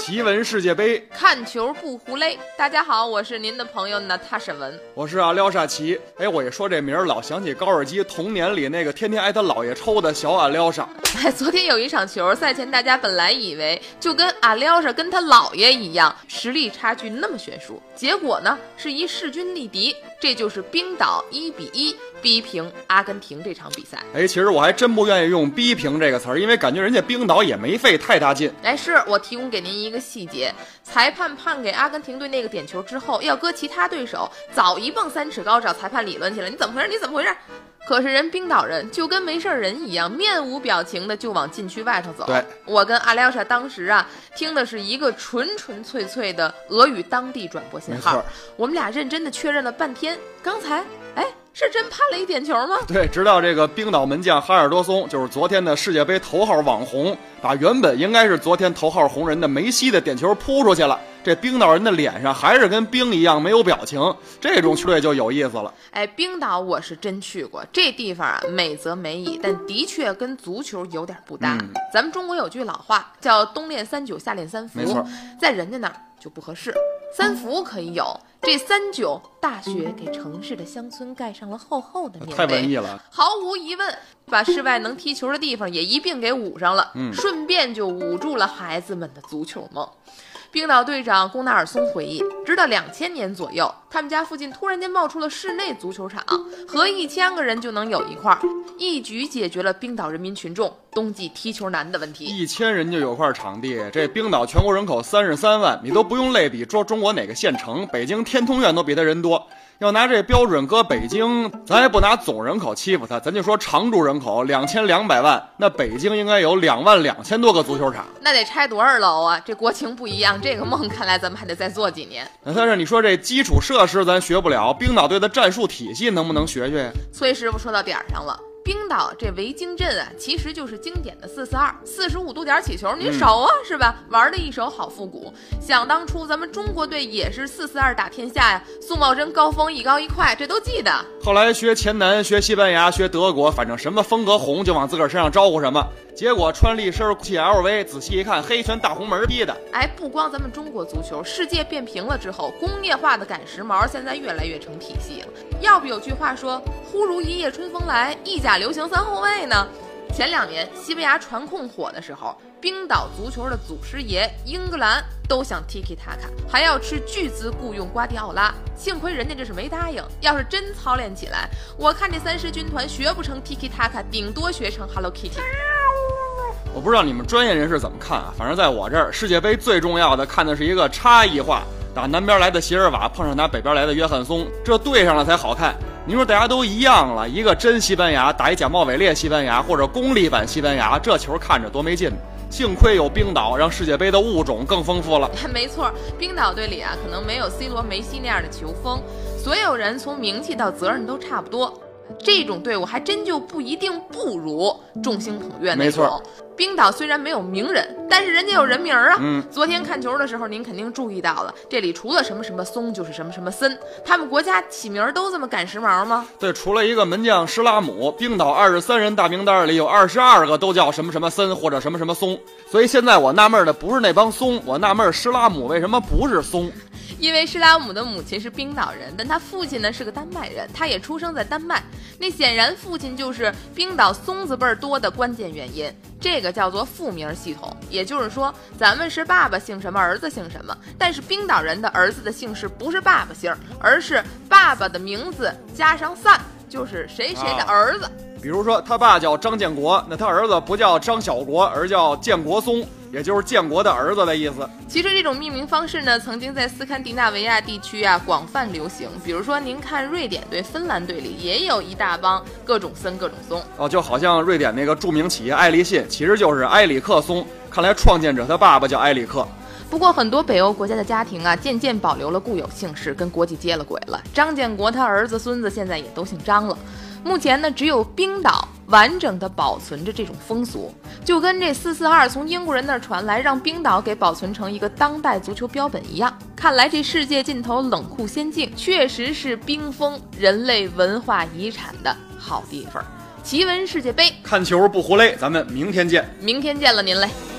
奇闻世界杯，看球不胡勒。大家好，我是您的朋友娜塔莎文。我是阿廖沙奇。哎，我一说这名儿，老想起高尔基童年里那个天天挨他姥爷抽的小阿廖沙。哎，昨天有一场球，赛前大家本来以为就跟阿廖沙跟他姥爷一样，实力差距那么悬殊，结果呢是一势均力敌，这就是冰岛一比一逼平阿根廷这场比赛。哎，其实我还真不愿意用“逼平”这个词儿，因为感觉人家冰岛也没费太大劲。哎，是我提供给您一个细节：裁判判给阿根廷队那个点球之后，要搁其他对手早一蹦三尺高找裁判理论去了。你怎么回事？你怎么回事？可是人冰岛人就跟没事人一样，面无表情的就往禁区外头走。对，我跟阿廖沙当时啊，听的是一个纯纯粹粹的俄语当地转播信号，我们俩认真的确认了半天，刚才，哎。是真判了一点球吗？对，直到这个冰岛门将哈尔多松，就是昨天的世界杯头号网红，把原本应该是昨天头号红人的梅西的点球扑出去了。这冰岛人的脸上还是跟冰一样没有表情，这种球队就有意思了。哎，冰岛我是真去过，这地方啊美则美矣，但的确跟足球有点不搭。咱们中国有句老话叫“冬练三九，夏练三伏”，没错，在人家那儿就不合适。三伏可以有，这三九大雪给城市的乡村盖上了厚厚的棉被，太文艺了。毫无疑问，把室外能踢球的地方也一并给捂上了，嗯，顺便就捂住了孩子们的足球梦。冰岛队长贡纳尔松回忆，直到两千年左右，他们家附近突然间冒出了室内足球场，合一千个人就能有一块，一举解决了冰岛人民群众冬季踢球难的问题。一千人就有块场地，这冰岛全国人口三十三万，你都不用类比说中国哪个县城，北京天通苑都比他人多。要拿这标准搁北京，咱也不拿总人口欺负他，咱就说常住人口两千两百万，那北京应该有两万两千多个足球场，那得拆多少楼啊？这国情不一样，这个梦看来咱们还得再做几年。但是你说这基础设施咱学不了，冰岛队的战术体系能不能学学？崔师傅说到点儿上了。冰岛这维京镇啊，其实就是经典的四四二，四十五度点起球，您熟啊，是吧？玩的一手好复古。想当初咱们中国队也是四四二打天下呀，宋茂珍高峰一高一快，这都记得。后来学前南，学西班牙，学德国，反正什么风格红就往自个儿身上招呼什么。结果穿了一身 GLV，仔细一看，黑全大红门逼的。哎，不光咱们中国足球，世界变平了之后，工业化的赶时髦现在越来越成体系了。要不有句话说，忽如一夜春风来，意甲流行三后卫呢。前两年西班牙传控火的时候，冰岛足球的祖师爷英格兰都想 Tiki Taka，还要斥巨资雇佣瓜迪奥拉。幸亏人家这是没答应，要是真操练起来，我看这三狮军团学不成 Tiki Taka，顶多学成 Hello Kitty。我不知道你们专业人士怎么看啊？反正在我这儿，世界杯最重要的看的是一个差异化，打南边来的席尔瓦碰上打北边来的约翰松，这对上了才好看。你说大家都一样了，一个真西班牙打一假冒伪劣西班牙，或者功利版西班牙，这球看着多没劲。幸亏有冰岛，让世界杯的物种更丰富了。没错，冰岛队里啊，可能没有 C 罗、梅西那样的球风，所有人从名气到责任都差不多。这种队伍还真就不一定不如众星捧月那种。冰岛虽然没有名人，但是人家有人名啊。嗯，昨天看球的时候，您肯定注意到了，这里除了什么什么松，就是什么什么森。他们国家起名都这么赶时髦吗？对，除了一个门将施拉姆，冰岛二十三人大名单里有二十二个都叫什么什么森或者什么什么松。所以现在我纳闷的不是那帮松，我纳闷施拉姆为什么不是松。因为施拉姆的母亲是冰岛人，但他父亲呢是个丹麦人，他也出生在丹麦。那显然父亲就是冰岛松子辈儿多的关键原因。这个叫做复名系统，也就是说，咱们是爸爸姓什么，儿子姓什么。但是冰岛人的儿子的姓氏不是爸爸姓，而是爸爸的名字加上 son，就是谁谁的儿子。比如说他爸叫张建国，那他儿子不叫张小国，而叫建国松。也就是建国的儿子的意思。其实这种命名方式呢，曾经在斯堪的纳维亚地区啊广泛流行。比如说，您看瑞典队、芬兰队里也有一大帮各种森、各种松。哦，就好像瑞典那个著名企业爱立信，其实就是埃里克松。看来创建者他爸爸叫埃里克。不过很多北欧国家的家庭啊，渐渐保留了固有姓氏，跟国际接了轨了。张建国他儿子、孙子现在也都姓张了。目前呢，只有冰岛完整的保存着这种风俗，就跟这四四二从英国人那儿传来，让冰岛给保存成一个当代足球标本一样。看来这世界尽头冷酷仙境，确实是冰封人类文化遗产的好地方。奇闻世界杯，看球不胡勒，咱们明天见。明天见了您嘞。